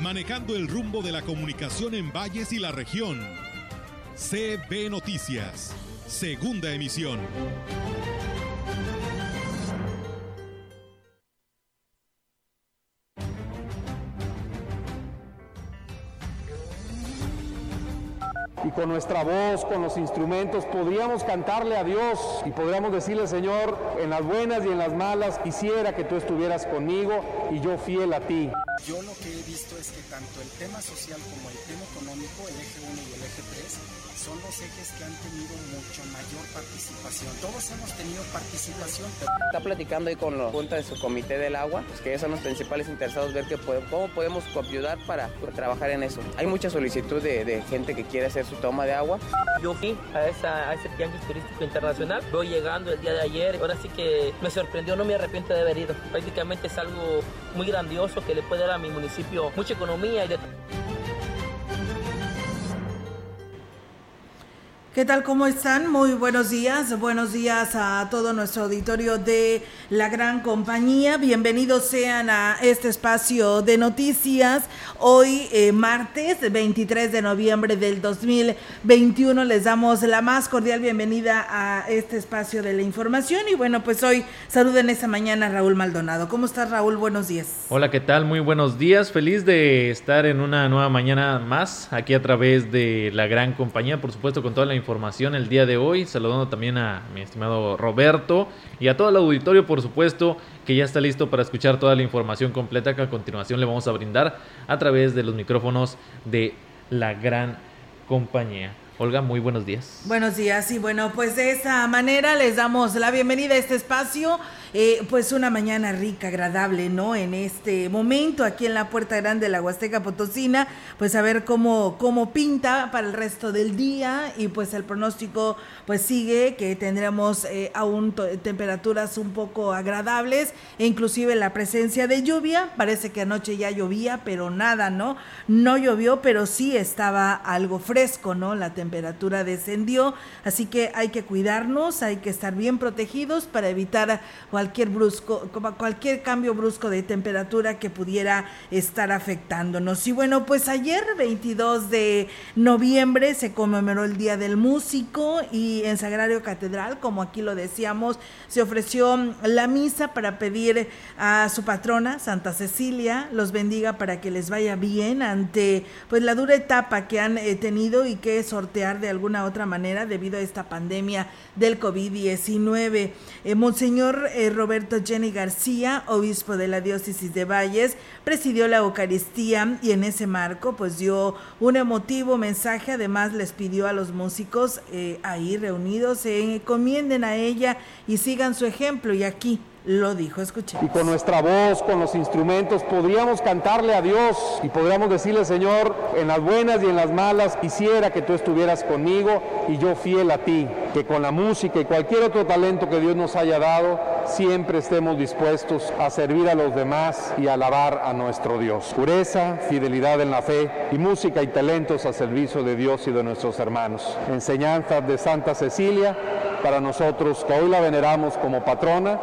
manejando el rumbo de la comunicación en valles y la región. CB Noticias, segunda emisión. Con nuestra voz, con los instrumentos, podríamos cantarle a Dios y podríamos decirle, Señor, en las buenas y en las malas, quisiera que tú estuvieras conmigo y yo fiel a ti. Yo lo que he visto es que tanto el tema social como el tema económico, el eje 1 y el eje 3, son los ejes que han tenido mucho mayor participación. Todos hemos tenido participación. Está platicando ahí con la Junta de su Comité del Agua, pues que ellos son los principales interesados, ver que cómo podemos ayudar para trabajar en eso. Hay mucha solicitud de, gente que quiere hacer su toma de agua. Yo fui a, ese tianguis turístico internacional, voy llegando el día de ayer, ahora sí que me sorprendió, no me arrepiento de haber ido. Prácticamente es algo muy grandioso que le puede dar a mi municipio mucha economía y de... ¿Qué tal? ¿Cómo están? Muy buenos días. Buenos días a todo nuestro auditorio de la gran compañía. Bienvenidos sean a este espacio de noticias. Hoy, eh, martes 23 de noviembre del 2021, les damos la más cordial bienvenida a este espacio de la información. Y bueno, pues hoy saluden esta mañana a Raúl Maldonado. ¿Cómo estás, Raúl? Buenos días. Hola, ¿qué tal? Muy buenos días. Feliz de estar en una nueva mañana más aquí a través de la gran compañía, por supuesto, con toda la información información el día de hoy. Saludando también a mi estimado Roberto y a todo el auditorio, por supuesto, que ya está listo para escuchar toda la información completa que a continuación le vamos a brindar a través de los micrófonos de la gran compañía. Olga, muy buenos días. Buenos días y bueno, pues de esa manera les damos la bienvenida a este espacio eh, pues una mañana rica, agradable, ¿no? En este momento, aquí en la Puerta Grande de la Huasteca Potosina, pues a ver cómo, cómo pinta para el resto del día y pues el pronóstico pues sigue que tendremos eh, aún temperaturas un poco agradables e inclusive la presencia de lluvia, parece que anoche ya llovía, pero nada, ¿no? No llovió, pero sí estaba algo fresco, ¿no? La temperatura descendió, así que hay que cuidarnos, hay que estar bien protegidos para evitar cualquier brusco, cualquier cambio brusco de temperatura que pudiera estar afectándonos. Y bueno, pues ayer, 22 de noviembre, se conmemoró el Día del Músico y en Sagrario Catedral, como aquí lo decíamos, se ofreció la misa para pedir a su patrona, Santa Cecilia, los bendiga para que les vaya bien ante pues la dura etapa que han eh, tenido y que sortear de alguna otra manera debido a esta pandemia del COVID-19. Eh, Monseñor eh, Roberto Jenny García, obispo de la diócesis de Valles, presidió la Eucaristía y en ese marco pues dio un emotivo mensaje, además les pidió a los músicos eh, ahí reunidos se encomienden a ella y sigan su ejemplo y aquí lo dijo, escuché. Y con nuestra voz, con los instrumentos, podríamos cantarle a Dios y podríamos decirle, Señor, en las buenas y en las malas, quisiera que tú estuvieras conmigo y yo fiel a ti, que con la música y cualquier otro talento que Dios nos haya dado, siempre estemos dispuestos a servir a los demás y a alabar a nuestro Dios. Pureza, fidelidad en la fe y música y talentos a servicio de Dios y de nuestros hermanos. Enseñanzas de Santa Cecilia para nosotros que hoy la veneramos como patrona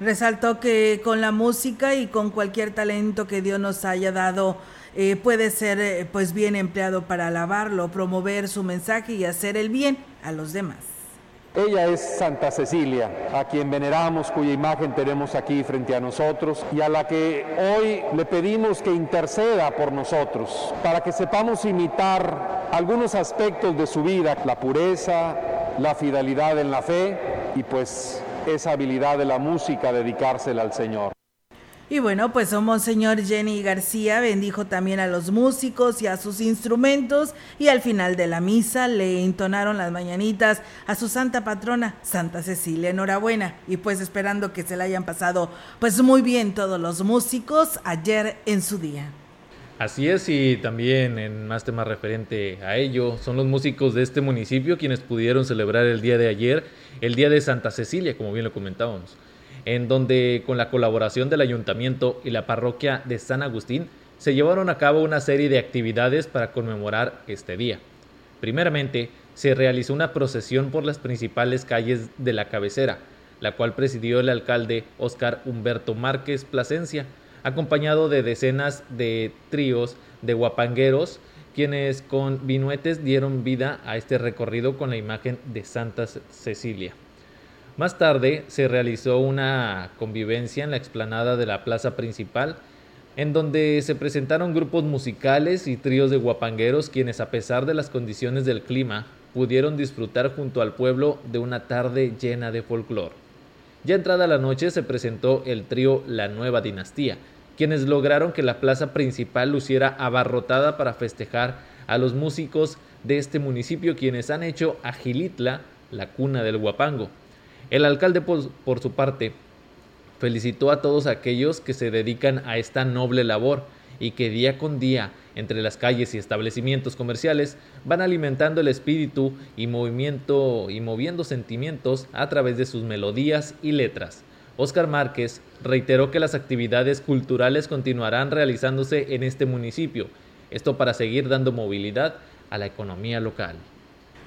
Resaltó que con la música y con cualquier talento que Dios nos haya dado, eh, puede ser eh, pues bien empleado para alabarlo, promover su mensaje y hacer el bien a los demás. Ella es Santa Cecilia, a quien veneramos, cuya imagen tenemos aquí frente a nosotros y a la que hoy le pedimos que interceda por nosotros, para que sepamos imitar algunos aspectos de su vida, la pureza, la fidelidad en la fe y pues esa habilidad de la música, dedicársela al Señor. Y bueno, pues Monseñor Jenny García bendijo también a los músicos y a sus instrumentos y al final de la misa le entonaron las mañanitas a su santa patrona, Santa Cecilia. Enhorabuena y pues esperando que se la hayan pasado pues muy bien todos los músicos ayer en su día. Así es, y también en más temas referente a ello, son los músicos de este municipio quienes pudieron celebrar el día de ayer, el Día de Santa Cecilia, como bien lo comentábamos, en donde con la colaboración del ayuntamiento y la parroquia de San Agustín se llevaron a cabo una serie de actividades para conmemorar este día. Primeramente, se realizó una procesión por las principales calles de la cabecera, la cual presidió el alcalde Óscar Humberto Márquez Plasencia, acompañado de decenas de tríos de guapangueros, quienes con vinuetes dieron vida a este recorrido con la imagen de Santa Cecilia. Más tarde se realizó una convivencia en la explanada de la plaza principal, en donde se presentaron grupos musicales y tríos de guapangueros quienes a pesar de las condiciones del clima pudieron disfrutar junto al pueblo de una tarde llena de folclore. Ya entrada la noche se presentó el trío La Nueva Dinastía, quienes lograron que la plaza principal luciera abarrotada para festejar a los músicos de este municipio quienes han hecho a Gilitla la cuna del guapango. El alcalde por, su parte felicitó a todos aquellos que se dedican a esta noble labor y que día con día entre las calles y establecimientos comerciales van alimentando el espíritu y movimiento y moviendo sentimientos a través de sus melodías y letras. Óscar Márquez reiteró que las actividades culturales continuarán realizándose en este municipio, esto para seguir dando movilidad a la economía local.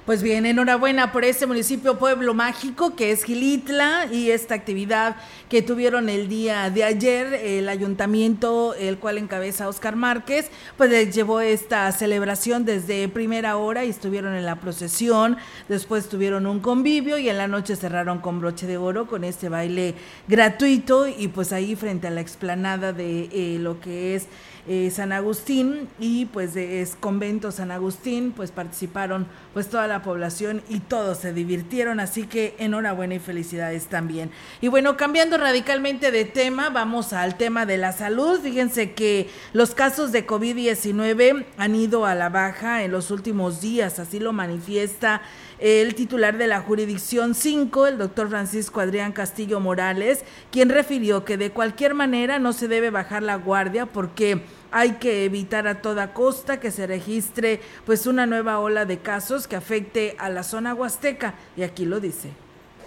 Pues bien, enhorabuena por este municipio pueblo mágico que es Gilitla y esta actividad que tuvieron el día de ayer el ayuntamiento, el cual encabeza Oscar Márquez, pues les llevó esta celebración desde primera hora y estuvieron en la procesión, después tuvieron un convivio y en la noche cerraron con broche de oro con este baile gratuito y pues ahí frente a la explanada de eh, lo que es eh, San Agustín y pues de convento San Agustín, pues participaron pues toda la población y todos se divirtieron, así que enhorabuena y felicidades también. Y bueno, cambiando radicalmente de tema, vamos al tema de la salud. Fíjense que los casos de COVID-19 han ido a la baja en los últimos días, así lo manifiesta el titular de la jurisdicción 5, el doctor Francisco Adrián Castillo Morales, quien refirió que de cualquier manera no se debe bajar la guardia porque hay que evitar a toda costa que se registre pues una nueva ola de casos que afecte a la zona huasteca y aquí lo dice.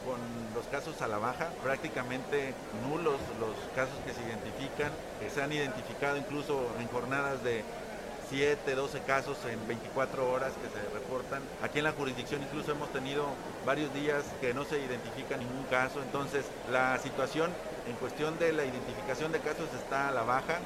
Con los casos a la baja, prácticamente nulos los casos que se identifican, que se han identificado incluso en jornadas de 7, 12 casos en 24 horas que se reportan. Aquí en la jurisdicción incluso hemos tenido varios días que no se identifica ningún caso, entonces la situación en cuestión de la identificación de casos está a la baja.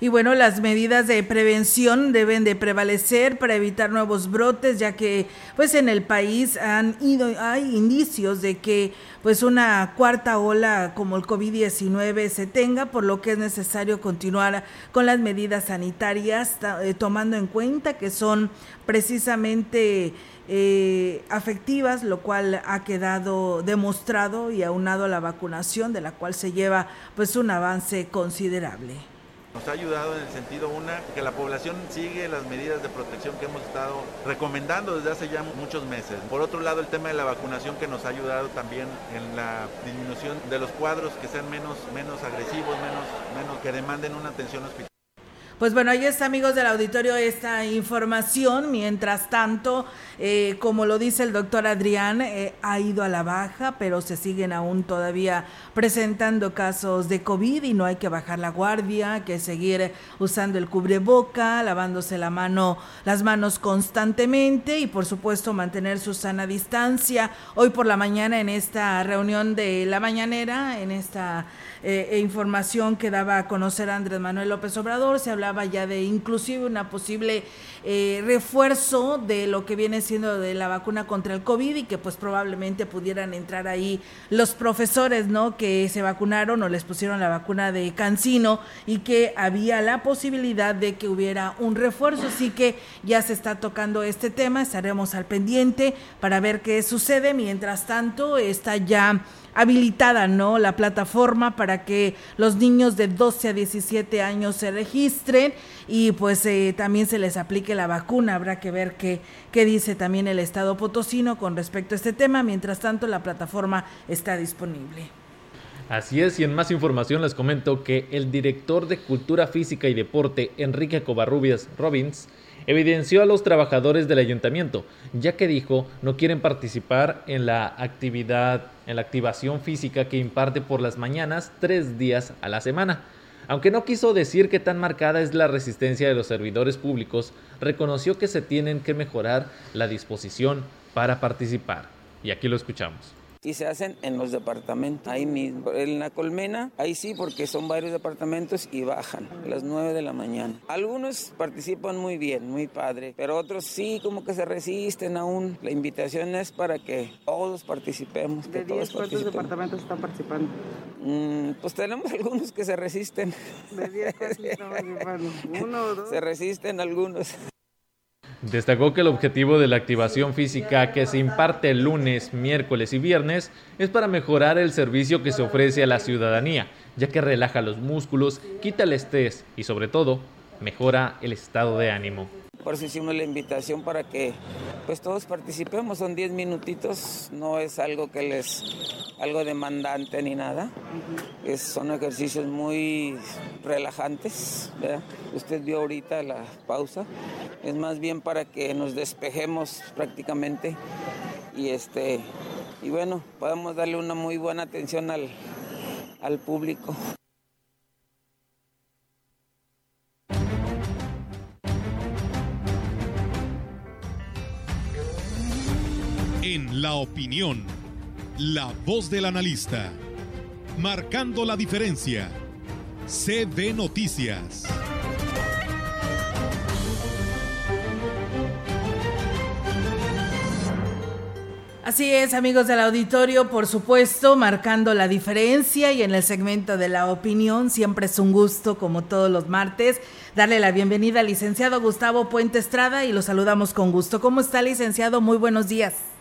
Y bueno, las medidas de prevención deben de prevalecer para evitar nuevos brotes, ya que pues en el país han ido hay indicios de que pues una cuarta ola como el COVID-19 se tenga, por lo que es necesario continuar con las medidas sanitarias eh, tomando en cuenta que son precisamente eh, afectivas, lo cual ha quedado demostrado y aunado a la vacunación, de la cual se lleva pues un avance considerable. Nos ha ayudado en el sentido, una, que la población sigue las medidas de protección que hemos estado recomendando desde hace ya muchos meses. Por otro lado, el tema de la vacunación que nos ha ayudado también en la disminución de los cuadros que sean menos, menos agresivos, menos, menos que demanden una atención hospitalaria. Pues bueno, ahí está, amigos del auditorio, esta información. Mientras tanto, eh, como lo dice el doctor Adrián, eh, ha ido a la baja, pero se siguen aún todavía presentando casos de COVID y no hay que bajar la guardia, que seguir usando el cubreboca, lavándose la mano, las manos constantemente y por supuesto mantener su sana distancia. Hoy por la mañana en esta reunión de la mañanera, en esta eh, información que daba a conocer Andrés Manuel López Obrador, se ya de inclusive una posible eh, refuerzo de lo que viene siendo de la vacuna contra el COVID y que pues probablemente pudieran entrar ahí los profesores, ¿no? Que se vacunaron o les pusieron la vacuna de Cancino y que había la posibilidad de que hubiera un refuerzo, así que ya se está tocando este tema, estaremos al pendiente para ver qué sucede, mientras tanto está ya habilitada, ¿no? La plataforma para que los niños de 12 a 17 años se registren y pues eh, también se les aplique la vacuna. Habrá que ver qué, qué dice también el Estado potosino con respecto a este tema. Mientras tanto, la plataforma está disponible. Así es, y en más información les comento que el director de Cultura Física y Deporte, Enrique Covarrubias Robbins, evidenció a los trabajadores del ayuntamiento, ya que dijo no quieren participar en la actividad, en la activación física que imparte por las mañanas tres días a la semana. Aunque no quiso decir que tan marcada es la resistencia de los servidores públicos, reconoció que se tienen que mejorar la disposición para participar. Y aquí lo escuchamos y se hacen en los departamentos, ahí mismo. En la colmena, ahí sí, porque son varios departamentos y bajan a las 9 de la mañana. Algunos participan muy bien, muy padre, pero otros sí, como que se resisten aún. La invitación es para que todos participemos. ¿De 10 cuántos departamentos están participando? Mm, pues tenemos algunos que se resisten. ¿De 10 cuántos están participando? ¿Uno o dos? Se resisten algunos. Destacó que el objetivo de la activación física que se imparte lunes, miércoles y viernes es para mejorar el servicio que se ofrece a la ciudadanía, ya que relaja los músculos, quita el estrés y sobre todo mejora el estado de ánimo. Por eso hicimos la invitación para que pues todos participemos, son 10 minutitos, no es algo que les algo demandante ni nada. Es, son ejercicios muy relajantes, Usted vio ahorita la pausa. Es más bien para que nos despejemos prácticamente y este y bueno, podamos darle una muy buena atención al, al público. En la opinión, la voz del analista, marcando la diferencia. CB Noticias. Así es, amigos del auditorio, por supuesto, marcando la diferencia y en el segmento de la opinión, siempre es un gusto, como todos los martes, darle la bienvenida al licenciado Gustavo Puente Estrada y lo saludamos con gusto. ¿Cómo está, licenciado? Muy buenos días.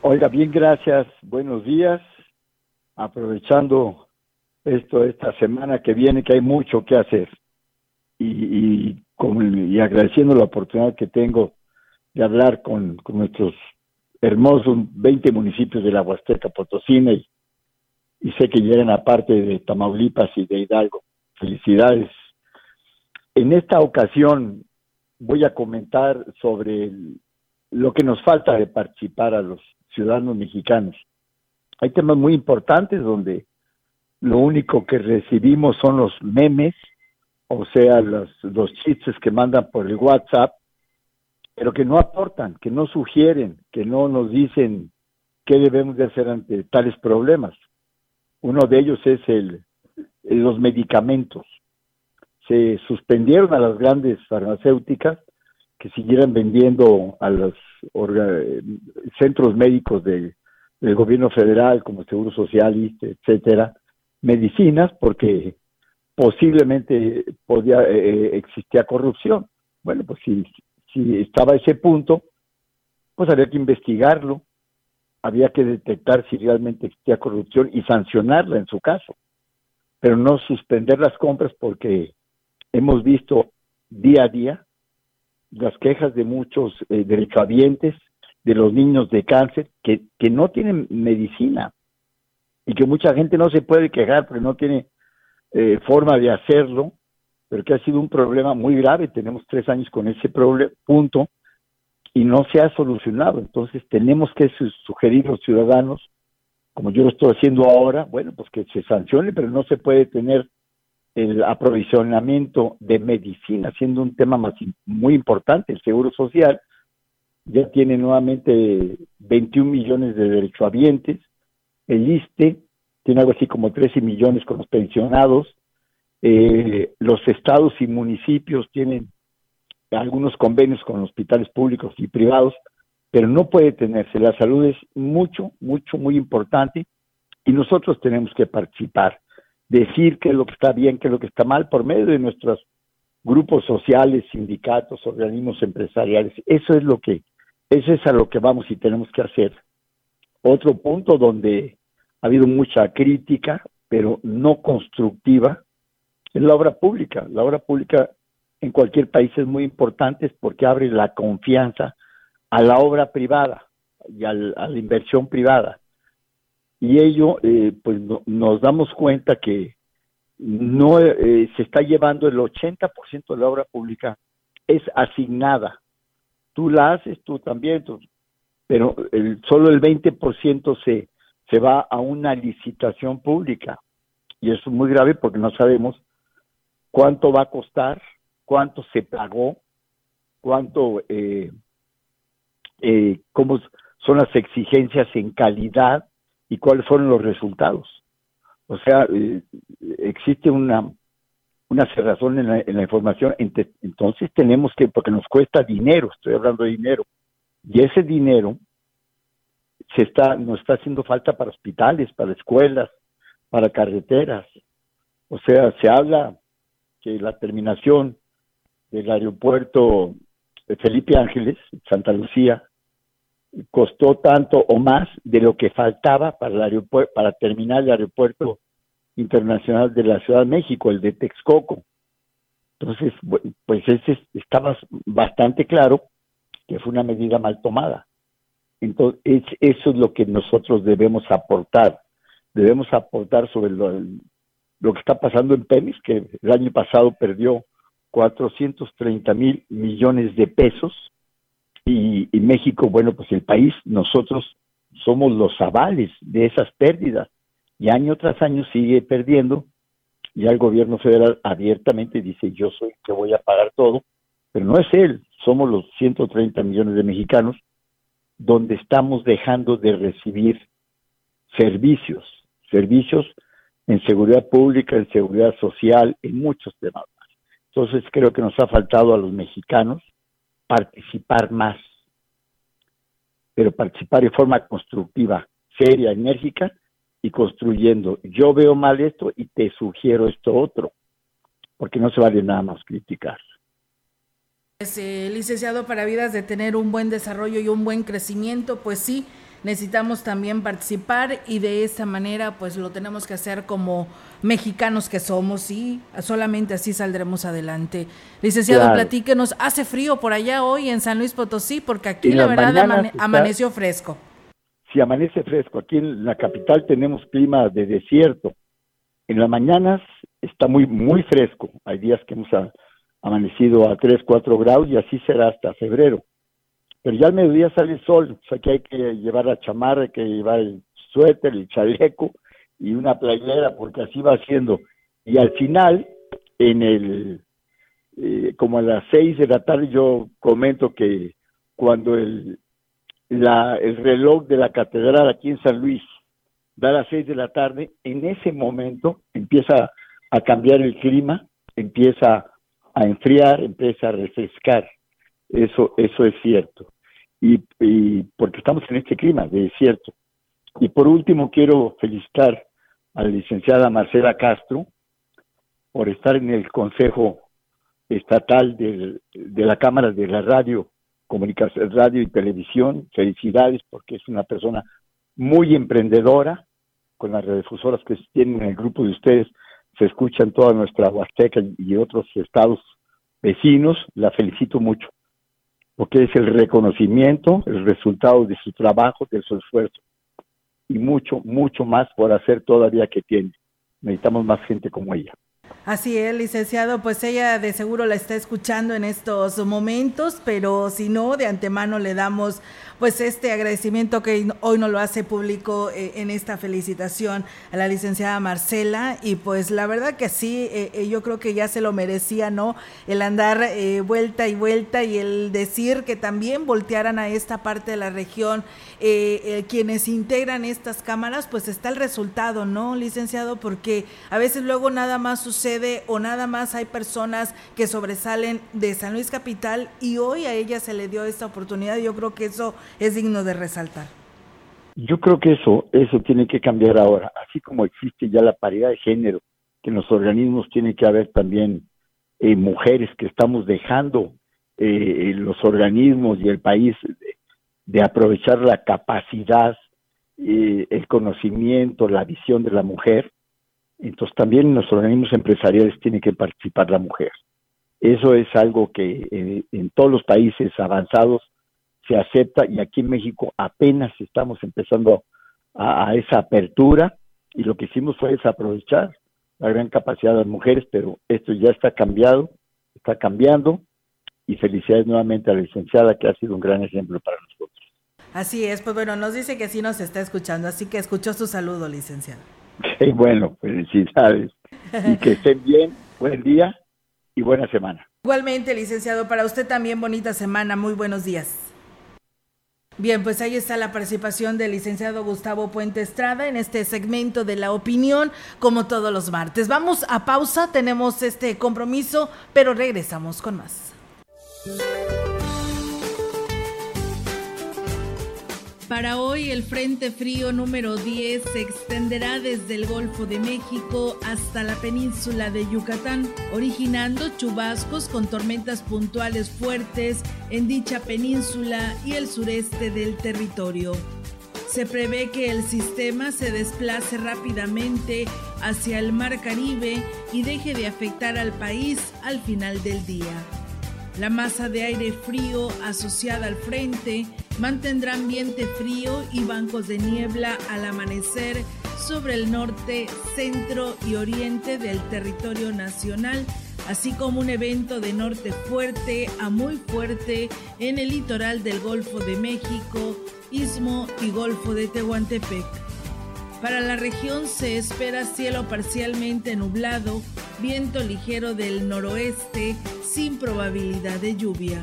Oiga, bien, gracias. Buenos días. Aprovechando esto esta semana que viene, que hay mucho que hacer. Y, y, agradeciendo la oportunidad que tengo de hablar con, nuestros hermosos 20 municipios de la Huasteca Potosina y, sé que llegan a parte de Tamaulipas y de Hidalgo. Felicidades. En esta ocasión voy a comentar sobre lo que nos falta de participar a los ciudadanos mexicanos. Hay temas muy importantes donde lo único que recibimos son los memes, o sea, los, los chistes que mandan por el WhatsApp, pero que no aportan, que no sugieren, que no nos dicen qué debemos de hacer ante tales problemas. Uno de ellos es el, los medicamentos. Se suspendieron a las grandes farmacéuticas que siguieran vendiendo a los centros médicos del gobierno federal como Seguro Social, etcétera, medicinas porque posiblemente podía eh, eh, existía corrupción. Bueno, pues si, si estaba ese punto, pues había que investigarlo, había que detectar si realmente existía corrupción y sancionarla en su caso, pero no suspender las compras porque hemos visto día a día las quejas de muchos eh, derechohabientes, de los niños de cáncer, que, que no tienen medicina y que mucha gente no se puede quejar porque no tiene eh, forma de hacerlo, pero que ha sido un problema muy grave. Tenemos tres años con ese punto y no se ha solucionado. Entonces tenemos que sugerir a los ciudadanos, como yo lo estoy haciendo ahora, bueno, pues que se sancione, pero no se puede tener el aprovisionamiento de medicina, siendo un tema más, muy importante, el Seguro Social ya tiene nuevamente 21 millones de derechohabientes, el ISTE tiene algo así como 13 millones con los pensionados, eh, los estados y municipios tienen algunos convenios con hospitales públicos y privados, pero no puede tenerse. La salud es mucho, mucho, muy importante y nosotros tenemos que participar decir qué es lo que está bien, qué es lo que está mal, por medio de nuestros grupos sociales, sindicatos, organismos empresariales. Eso es lo que, eso es a lo que vamos y tenemos que hacer. Otro punto donde ha habido mucha crítica, pero no constructiva, es la obra pública. La obra pública en cualquier país es muy importante porque abre la confianza a la obra privada y a la inversión privada y ello, eh, pues nos damos cuenta que no eh, se está llevando el 80% de la obra pública es asignada. Tú la haces, tú también, pero el, solo el 20% se, se va a una licitación pública. Y eso es muy grave porque no sabemos cuánto va a costar, cuánto se pagó, cuánto, eh, eh, cómo son las exigencias en calidad y cuáles fueron los resultados. O sea, eh, existe una, una cerrazón en la, en la información, entonces tenemos que, porque nos cuesta dinero, estoy hablando de dinero, y ese dinero se está, nos está haciendo falta para hospitales, para escuelas, para carreteras. O sea, se habla que la terminación del aeropuerto Felipe Ángeles, Santa Lucía, costó tanto o más de lo que faltaba para el aeropuerto, para terminar el aeropuerto internacional de la Ciudad de México, el de Texcoco. Entonces, pues ese estaba bastante claro que fue una medida mal tomada. Entonces, eso es lo que nosotros debemos aportar. Debemos aportar sobre lo, lo que está pasando en Pemex, que el año pasado perdió 430 mil millones de pesos y, México, bueno, pues el país, nosotros somos los avales de esas pérdidas y año tras año sigue perdiendo. Ya el gobierno federal abiertamente dice, yo soy que voy a pagar todo, pero no es él, somos los 130 millones de mexicanos donde estamos dejando de recibir servicios, servicios en seguridad pública, en seguridad social, en muchos temas. Entonces creo que nos ha faltado a los mexicanos participar más, pero participar de forma constructiva, seria, enérgica y construyendo. Yo veo mal esto y te sugiero esto otro, porque no se vale nada más criticar. Pues, eh, licenciado para vidas de tener un buen desarrollo y un buen crecimiento, pues sí, necesitamos también participar y de esa manera pues lo tenemos que hacer como mexicanos que somos y solamente así saldremos adelante. Licenciado, platíquenos, hace frío por allá hoy en San Luis Potosí porque aquí la verdad amaneció fresco. Sí, amanece fresco. Aquí en la capital tenemos clima de desierto. En las mañanas está muy muy fresco. Hay días que hemos amanecido a 3, 4 grados y así será hasta febrero pero ya al mediodía sale el sol, o sea que hay que llevar la chamarra, hay que llevar el suéter, el chaleco y una playera, porque así va siendo. Y al final, en el, eh, como a las seis de la tarde, yo comento que cuando el, la, el reloj de la catedral aquí en San Luis da las seis de la tarde, en ese momento empieza a cambiar el clima, empieza a enfriar, empieza a refrescar. Eso, eso es cierto. Y, porque estamos en este clima de desierto. Y por último, quiero felicitar a la licenciada Marcela Castro por estar en el Consejo Estatal de, de la Cámara de la Radio, Comunicación, Radio y Televisión. Felicidades porque es una persona muy emprendedora, con las radiodifusoras que tienen en el grupo de ustedes, se escuchan toda nuestra Huasteca y otros estados vecinos. La felicito mucho porque es el reconocimiento, el resultado de su trabajo, de su esfuerzo, y mucho, mucho más por hacer todavía que tiene. Necesitamos más gente como ella. Así es, licenciado, pues ella de seguro la está escuchando en estos momentos, pero si no, de antemano le damos pues este agradecimiento que hoy nos lo hace público eh, en esta felicitación a la licenciada Marcela y pues la verdad que sí, eh, eh, yo creo que ya se lo merecía, ¿no? El andar vuelta y vuelta y el decir que también voltearan a esta parte de la región quienes integran estas cámaras, pues está el resultado, ¿no, licenciado? Porque a veces luego nada más sucede o nada más hay personas que sobresalen de San Luis Capital y hoy a ella se le dio esta oportunidad. Yo creo que eso es digno de resaltar. Yo creo que eso, eso tiene que cambiar ahora, así como existe ya la paridad de género, que en los organismos tiene que haber también eh, mujeres que estamos dejando eh, los organismos y el país de, aprovechar la capacidad, eh, el conocimiento, la visión de la mujer, entonces también en los organismos empresariales tiene que participar la mujer. Eso es algo que eh, en todos los países avanzados se acepta y aquí en México apenas estamos empezando a, esa apertura y lo que hicimos fue desaprovechar la gran capacidad de las mujeres, pero esto ya está cambiado, está cambiando y felicidades nuevamente a la licenciada que ha sido un gran ejemplo para nosotros. Así es, pues bueno, nos dice que sí nos está escuchando, así que escuchó su saludo, licenciado. Sí, bueno, felicidades y que estén bien, buen día y buena semana. Igualmente, licenciado, para usted también bonita semana, muy buenos días. Bien, pues ahí está la participación del licenciado Gustavo Puente Estrada en este segmento de la opinión, como todos los martes. Vamos a pausa, tenemos este compromiso, pero regresamos con más. Para hoy el Frente Frío número 10 se extenderá desde el Golfo de México hasta la península de Yucatán, originando chubascos con tormentas puntuales fuertes en dicha península y el sureste del territorio. Se prevé que el sistema se desplace rápidamente hacia el Mar Caribe y deje de afectar al país al final del día. La masa de aire frío asociada al frente mantendrá ambiente frío y bancos de niebla al amanecer sobre el norte, centro y oriente del territorio nacional, así como un evento de norte fuerte a muy fuerte en el litoral del Golfo de México, Istmo y Golfo de Tehuantepec. Para la región se espera cielo parcialmente nublado, viento ligero del noroeste sin probabilidad de lluvia.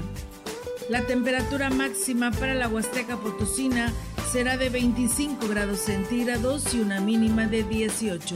La temperatura máxima para la Huasteca Potosina será de 25 grados centígrados y una mínima de 18.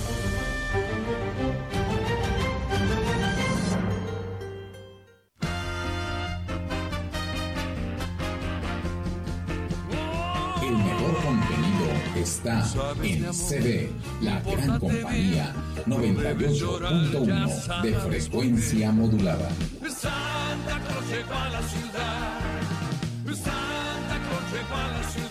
está en CB, la gran compañía 98.1 de frecuencia modulada. Santa Cruz llegó a la ciudad. Santa Cruz llegó a la ciudad.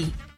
Mimi.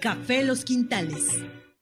Café Los Quintales.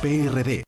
PRD.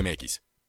MX.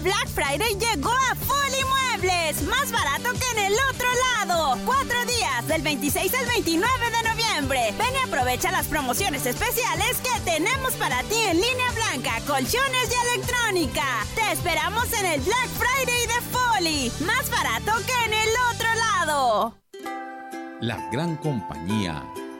Black Friday llegó a Foli Muebles, más barato que en el otro lado. Cuatro días, del 26 al 29 de noviembre. Ven y aprovecha las promociones especiales que tenemos para ti en línea blanca, colchones y electrónica. Te esperamos en el Black Friday de Foli, más barato que en el otro lado. La gran compañía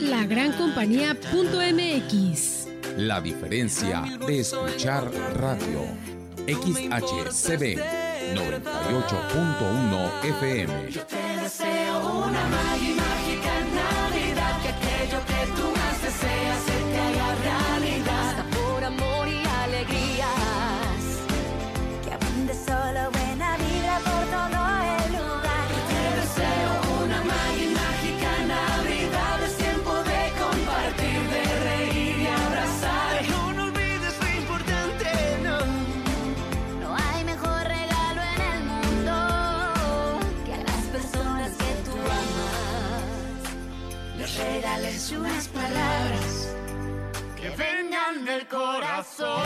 La gran compañía.mx. la diferencia de escuchar radio. XHCB 98.1 FM. Te deseo una unas palabras que vengan del corazón.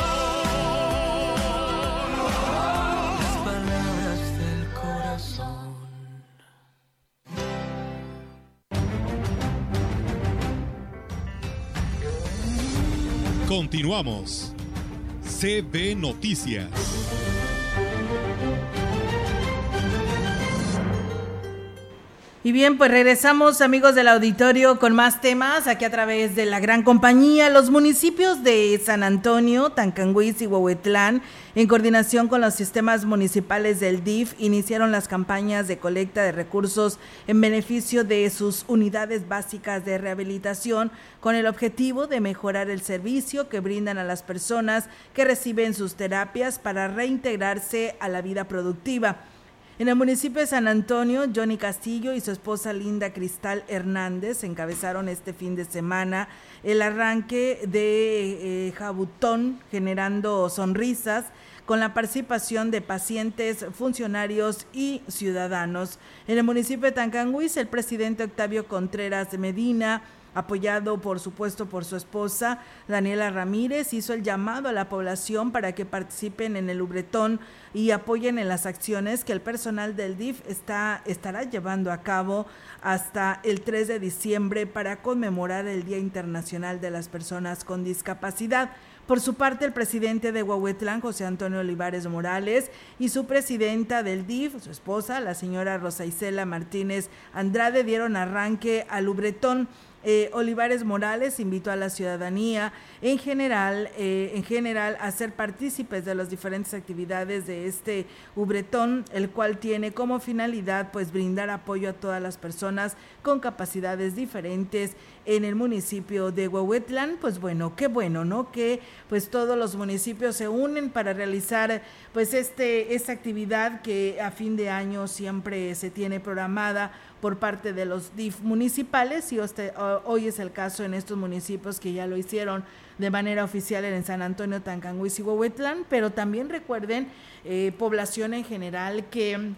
Las palabras del corazón. Continuamos. CB Noticias. Y bien, pues regresamos amigos del auditorio con más temas aquí a través de la gran compañía. Los municipios de San Antonio, Tancanguis y Huehuetlán, en coordinación con los sistemas municipales del DIF, iniciaron las campañas de colecta de recursos en beneficio de sus unidades básicas de rehabilitación con el objetivo de mejorar el servicio que brindan a las personas que reciben sus terapias para reintegrarse a la vida productiva. En el municipio de San Antonio, Johnny Castillo y su esposa Linda Cristal Hernández encabezaron este fin de semana el arranque de eh, Jabutón, generando sonrisas con la participación de pacientes, funcionarios y ciudadanos. En el municipio de Tancanguis, el presidente Octavio Contreras Medina apoyado por supuesto por su esposa Daniela Ramírez, hizo el llamado a la población para que participen en el Ubretón y apoyen en las acciones que el personal del DIF estará llevando a cabo hasta el 3 de diciembre para conmemorar el Día Internacional de las Personas con Discapacidad. Por su parte, el presidente de Huahuetlán, José Antonio Olivares Morales, y su presidenta del DIF, su esposa, la señora Rosa Isela Martínez Andrade, dieron arranque al Ubretón. Eh, Olivares Morales invitó a la ciudadanía en general, eh, en general a ser partícipes de las diferentes actividades de este Ubretón, el cual tiene como finalidad pues brindar apoyo a todas las personas con capacidades diferentes en el municipio de Huehuetlán, pues bueno, qué bueno, ¿no? Que pues todos los municipios se unen para realizar pues este esta actividad que a fin de año siempre se tiene programada por parte de los DIF municipales y hoy es el caso en estos municipios que ya lo hicieron de manera oficial en San Antonio, Tancanguis y Huehuetlán, pero también recuerden eh, población en general que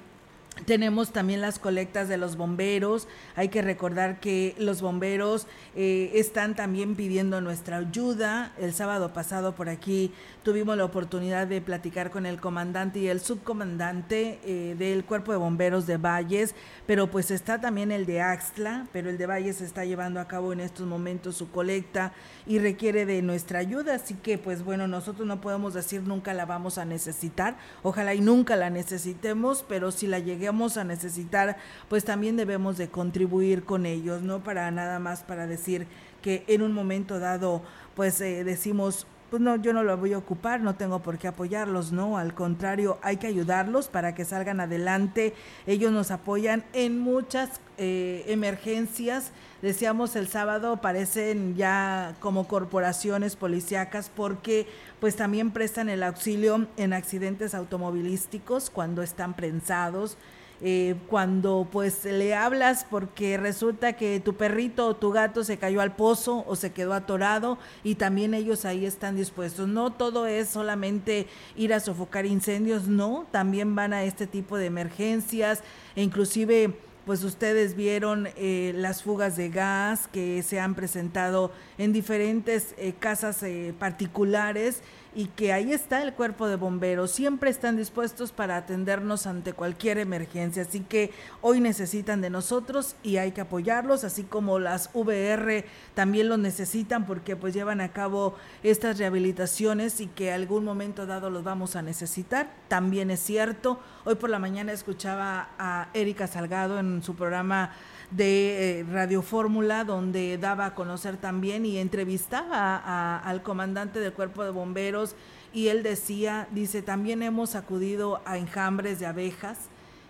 tenemos también las colectas de los bomberos. Hay que recordar que los bomberos eh, están también pidiendo nuestra ayuda. El sábado pasado por aquí tuvimos la oportunidad de platicar con el comandante y el subcomandante eh, del Cuerpo de Bomberos de Valles, pero pues está también el de Axtla, pero el de Valles está llevando a cabo en estos momentos su colecta y requiere de nuestra ayuda. Así que pues bueno, nosotros no podemos decir nunca la vamos a necesitar. Ojalá y nunca la necesitemos, pero si la lleguemos a necesitar, pues también debemos de contribuir con ellos, no para nada más para decir que en un momento dado pues eh, decimos pues no, yo no lo voy a ocupar, no tengo por qué apoyarlos, no, al contrario, hay que ayudarlos para que salgan adelante. Ellos nos apoyan en muchas eh, emergencias. Decíamos el sábado, parecen ya como corporaciones policíacas porque pues también prestan el auxilio en accidentes automovilísticos cuando están prensados eh, cuando pues le hablas porque resulta que tu perrito o tu gato se cayó al pozo o se quedó atorado y también ellos ahí están dispuestos. No todo es solamente ir a sofocar incendios, no, también van a este tipo de emergencias e inclusive pues ustedes vieron eh, las fugas de gas que se han presentado en diferentes eh, casas particulares y que ahí está el cuerpo de bomberos. Siempre están dispuestos para atendernos ante cualquier emergencia. Así que hoy necesitan de nosotros y hay que apoyarlos, así como las VR también lo necesitan porque pues llevan a cabo estas rehabilitaciones y que algún momento dado los vamos a necesitar. También es cierto. Hoy por la mañana escuchaba a Erika Salgado en su programa de eh, Radio Fórmula, donde daba a conocer también y entrevistaba al comandante del cuerpo de bomberos y él decía, dice, también hemos acudido a enjambres de abejas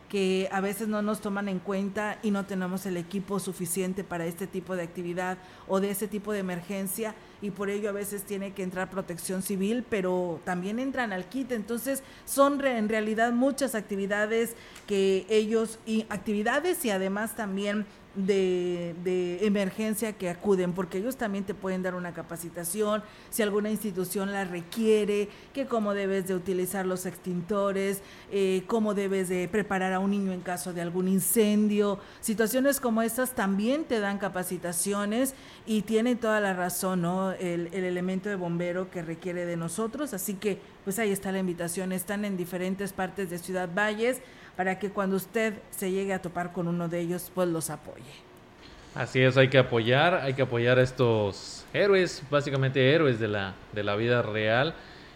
que a veces no nos toman en cuenta y no tenemos el equipo suficiente para este tipo de actividad o de ese tipo de emergencia y por ello a veces tiene que entrar protección civil, pero también entran al kit. Entonces son en realidad muchas actividades que ellos, y actividades y además también de, de, emergencia que acuden, porque ellos también te pueden dar una capacitación, si alguna institución la requiere, que cómo debes de utilizar los extintores, eh, cómo debes de preparar a un niño en caso de algún incendio. Situaciones como estas también te dan capacitaciones y tienen toda la razón, ¿no? El, el elemento de bombero que requiere de nosotros, así que pues ahí está la invitación, están en diferentes partes de Ciudad Valles para que cuando usted se llegue a topar con uno de ellos, pues los apoye. Así es, hay que apoyar, hay que apoyar a estos héroes, básicamente héroes de la, de la vida real.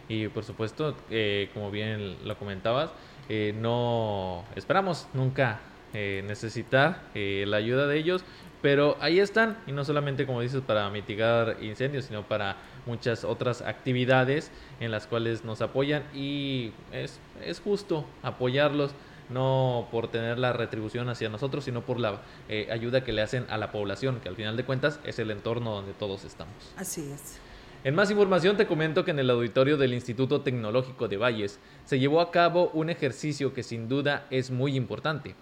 Y por supuesto, eh, como bien lo comentabas, eh, no esperamos nunca eh, necesitar la ayuda de ellos, pero ahí están, y no solamente como dices para mitigar incendios, sino para muchas otras actividades en las cuales nos apoyan y es, es justo apoyarlos no por tener la retribución hacia nosotros, sino por la eh, ayuda que le hacen a la población, que al final de cuentas es el entorno donde todos estamos. Así es. En más información te comento que en el auditorio del Instituto Tecnológico de Valles se llevó a cabo un ejercicio que sin duda es muy importante.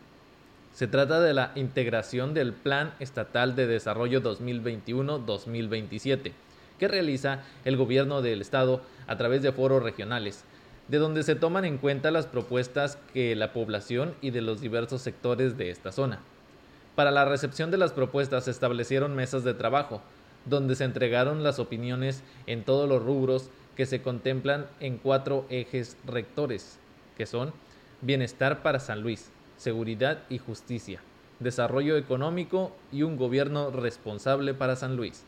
Se trata de la integración del Plan Estatal de Desarrollo 2021-2027, que realiza el gobierno del estado a través de foros regionales, de donde se toman en cuenta las propuestas que la población y de los diversos sectores de esta zona. Para la recepción de las propuestas se establecieron mesas de trabajo, donde se entregaron las opiniones en todos los rubros que se contemplan en cuatro ejes rectores, que son bienestar para San Luis, seguridad y justicia, desarrollo económico y un gobierno responsable para San Luis.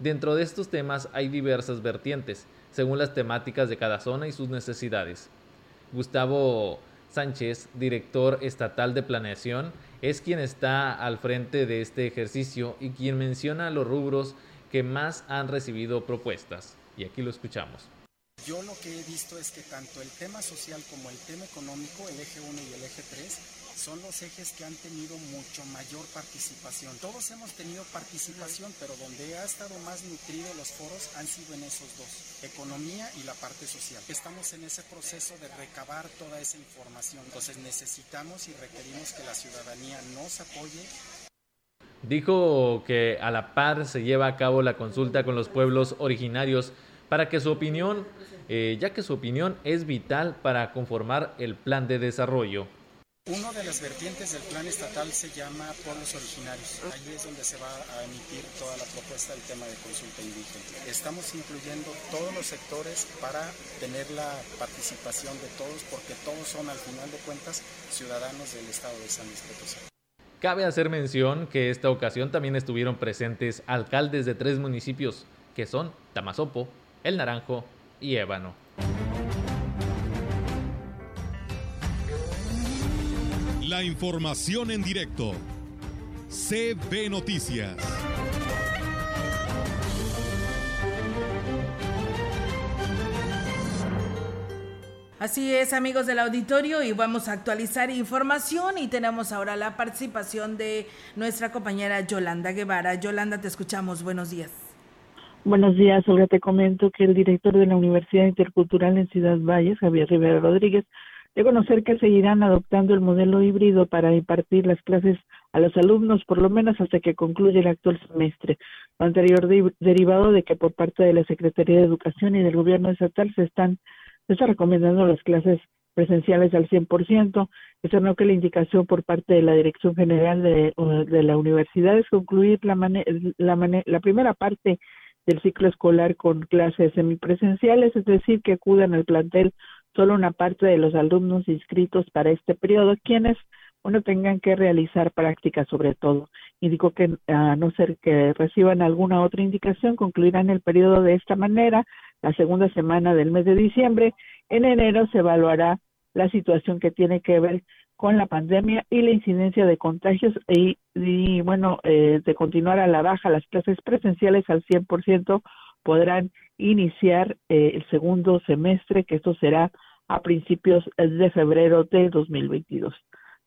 Dentro de estos temas hay diversas vertientes, según las temáticas de cada zona y sus necesidades. Gustavo Sánchez, director estatal de planeación, es quien está al frente de este ejercicio y quien menciona los rubros que más han recibido propuestas. Y aquí lo escuchamos. Yo lo que he visto es que tanto el tema social como el tema económico, el eje 1 y el eje 3, son los ejes que han tenido mucho mayor participación. Todos hemos tenido participación, pero donde ha estado más nutrido los foros han sido en esos dos, economía y la parte social. Estamos en ese proceso de recabar toda esa información. Entonces necesitamos y requerimos que la ciudadanía nos apoye Dijo que a la par se lleva a cabo la consulta con los pueblos originarios para que su opinión, eh, ya que su opinión es vital para conformar el plan de desarrollo. Una de las vertientes del plan estatal se llama pueblos originarios. Ahí es donde se va a emitir toda la propuesta del tema de consulta indígena. Estamos incluyendo todos los sectores para tener la participación de todos, porque todos son al final de cuentas ciudadanos del estado de San Luis Potosí. Cabe hacer mención que esta ocasión también estuvieron presentes alcaldes de tres municipios, que son Tamazopo, El Naranjo y Ébano. La información en directo. CB Noticias. Así es, amigos del auditorio, y vamos a actualizar información y tenemos ahora la participación de nuestra compañera Yolanda Guevara. Yolanda, te escuchamos. Buenos días. Buenos días, Olga. Te comento que el director de la Universidad Intercultural en Ciudad Valles, Javier Rivera Rodríguez, de conocer que seguirán adoptando el modelo híbrido para impartir las clases a los alumnos, por lo menos hasta que concluya el actual semestre. Lo anterior de- derivado de que por parte de la Secretaría de Educación y del Gobierno estatal se están recomendando las clases presenciales al 100%. Eso no que la indicación por parte de la Dirección General de, de la Universidad es concluir la, mane- la, mane- la primera parte del ciclo escolar con clases semipresenciales, es decir, que acudan al plantel solo una parte de los alumnos inscritos para este periodo, quienes bueno, tengan que realizar prácticas sobre todo. Indicó que a no ser que reciban alguna otra indicación, concluirán el periodo de esta manera, la segunda semana del mes de diciembre. En enero se evaluará la situación que tiene que ver con la pandemia y la incidencia de contagios y, y, bueno, eh, de continuar a la baja las clases presenciales al 100% podrán iniciar eh, el segundo semestre, que esto será a principios de febrero de 2022.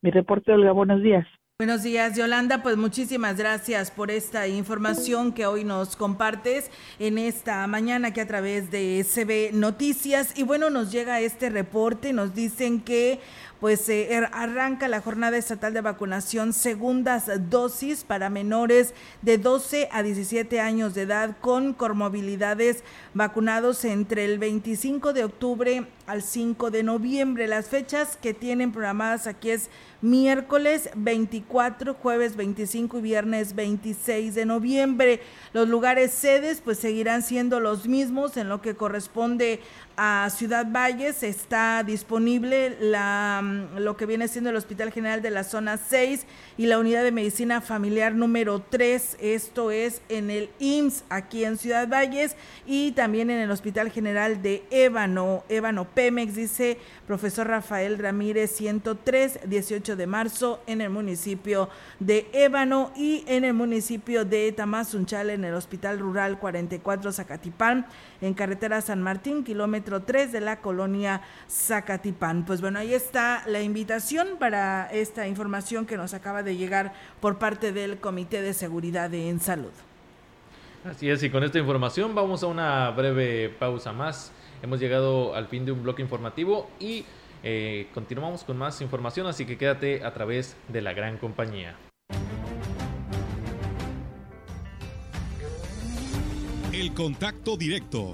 Mi reporte, Olga, buenos días. Buenos días, Yolanda. Pues muchísimas gracias por esta información que hoy nos compartes en esta mañana que a través de SB Noticias. Y bueno, nos llega este reporte, nos dicen que pues eh, er- arranca la jornada estatal de vacunación segundas dosis para menores de 12 a 17 años de edad con comorbilidades vacunados entre el 25 de octubre al 5 de noviembre. Las fechas que tienen programadas aquí es miércoles 24, jueves 25 y viernes 26 de noviembre. Los lugares sedes pues seguirán siendo los mismos en lo que corresponde a Ciudad Valles. Está disponible la, mm, lo que viene siendo el Hospital General de la Zona 6 y la Unidad de Medicina Familiar número 3. Esto es en el IMSS aquí en Ciudad Valles y también en el Hospital General de Ébano. Ébano Pemex dice profesor Rafael Ramírez 103, 18 de marzo en el municipio de Ébano y en el municipio de Tamazunchal en el Hospital Rural 44 Zacatipán en carretera San Martín, kilómetro 3 de la colonia Zacatipán. Pues bueno, ahí está la invitación para esta información que nos acaba de llegar por parte del Comité de Seguridad en Salud. Así es, y con esta información vamos a una breve pausa más. Hemos llegado al fin de un bloque informativo y eh, continuamos con más información, así que quédate a través de la gran compañía. El contacto directo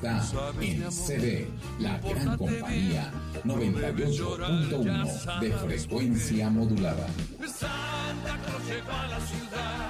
está en CD, la gran compañía 98.1 de frecuencia modulada. Santa a la ciudad.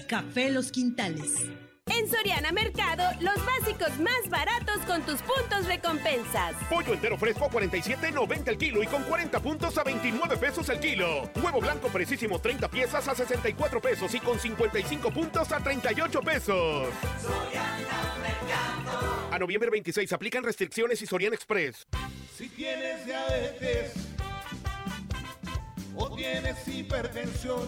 Café Los Quintales. En Soriana Mercado, los básicos más baratos con tus puntos recompensas. Pollo entero fresco a 47.90 el kilo y con 40 puntos a 29 pesos el kilo. Huevo blanco precisísimo 30 piezas a 64 pesos y con 55 puntos a 38 pesos. A noviembre 26 aplican restricciones y Soriana Express. Si tienes diabetes o tienes hipertensión,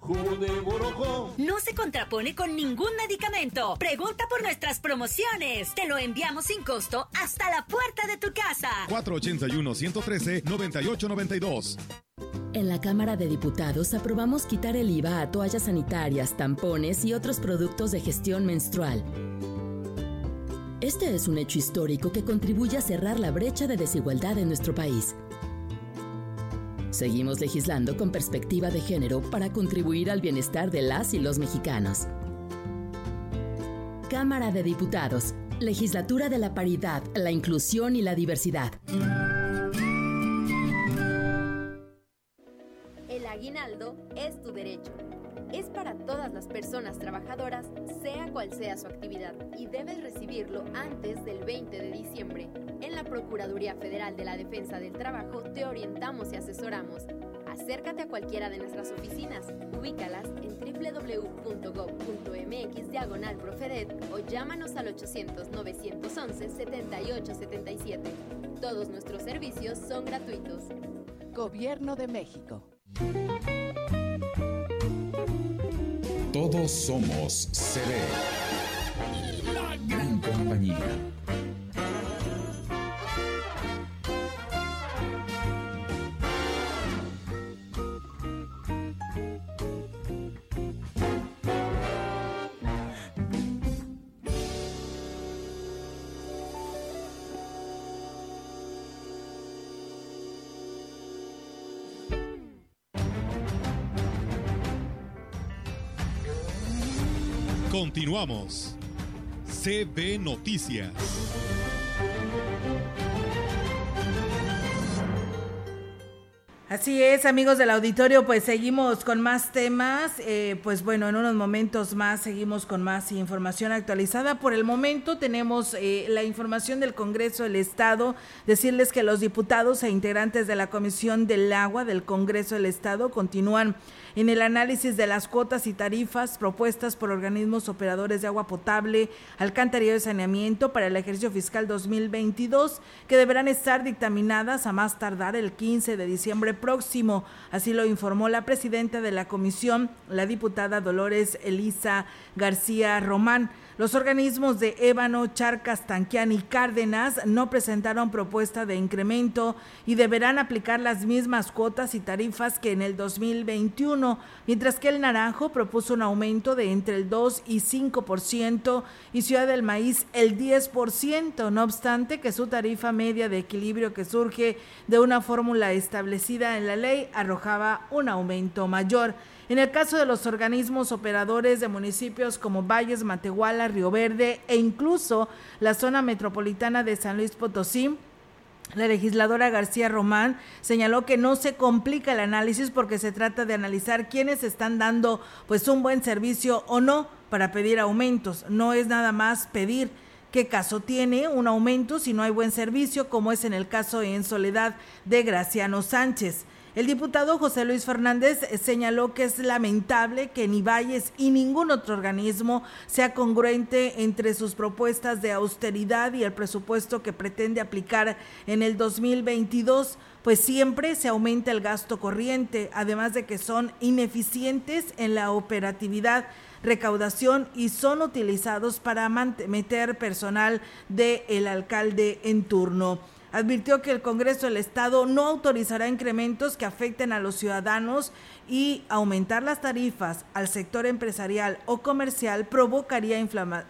jugo de borojó. No se contrapone con ningún medicamento. Pregunta por nuestras promociones. Te lo enviamos sin costo hasta la puerta de tu casa. 481-113-9892. En la Cámara de Diputados aprobamos quitar el IVA a toallas sanitarias, tampones y otros productos de gestión menstrual. Este es un hecho histórico que contribuye a cerrar la brecha de desigualdad en nuestro país. Seguimos legislando con perspectiva de género para contribuir al bienestar de las y los mexicanos. Cámara de Diputados, Legislatura de la Paridad, la Inclusión y la Diversidad. El aguinaldo es tu derecho. Es para todas las personas trabajadoras, sea cual sea su actividad, y debes recibirlo antes del 20 de diciembre. En la Procuraduría Federal de la Defensa del Trabajo te orientamos y asesoramos. Acércate a cualquiera de nuestras oficinas, ubícalas en www.gov.mx diagonal Profedet o llámanos al 800-911-7877. Todos nuestros servicios son gratuitos. Gobierno de México. Todos somos CB. Continuamos. CB Noticias. Así es, amigos del auditorio, pues seguimos con más temas. Eh, pues bueno, en unos momentos más seguimos con más información actualizada. Por el momento tenemos eh, la información del Congreso del Estado. Decirles que los diputados e integrantes de la Comisión del Agua del Congreso del Estado continúan en el análisis de las cuotas y tarifas propuestas por organismos operadores de agua potable, alcantarillado y saneamiento para el ejercicio fiscal 2022, que deberán estar dictaminadas a más tardar el 15 de diciembre próximo. Así lo informó la presidenta de la comisión, la diputada Dolores Elisa García Román. Los organismos de Ébano, Charcas, Tanquián y Cárdenas no presentaron propuesta de incremento y deberán aplicar las mismas cuotas y tarifas que en el 2021, mientras que el Naranjo propuso un aumento de entre el 2 y 5% y Ciudad del Maíz el 10%, no obstante que su tarifa media de equilibrio que surge de una fórmula establecida en la ley arrojaba un aumento mayor. En el caso de los organismos operadores de municipios como Valles, Matehuala, Río Verde e incluso la zona metropolitana de San Luis Potosí, la legisladora García Román señaló que no se complica el análisis porque se trata de analizar quiénes están dando pues un buen servicio o no para pedir aumentos. No es nada más pedir qué caso tiene un aumento si no hay buen servicio, como es en el caso en Soledad de Graciano Sánchez. El diputado José Luis Fernández señaló que es lamentable que ni Valles y ningún otro organismo sea congruente entre sus propuestas de austeridad y el presupuesto que pretende aplicar en el 2022, pues siempre se aumenta el gasto corriente, además de que son ineficientes en la operatividad recaudación y son utilizados para meter personal del el alcalde en turno advirtió que el Congreso del Estado no autorizará incrementos que afecten a los ciudadanos y aumentar las tarifas al sector empresarial o comercial provocaría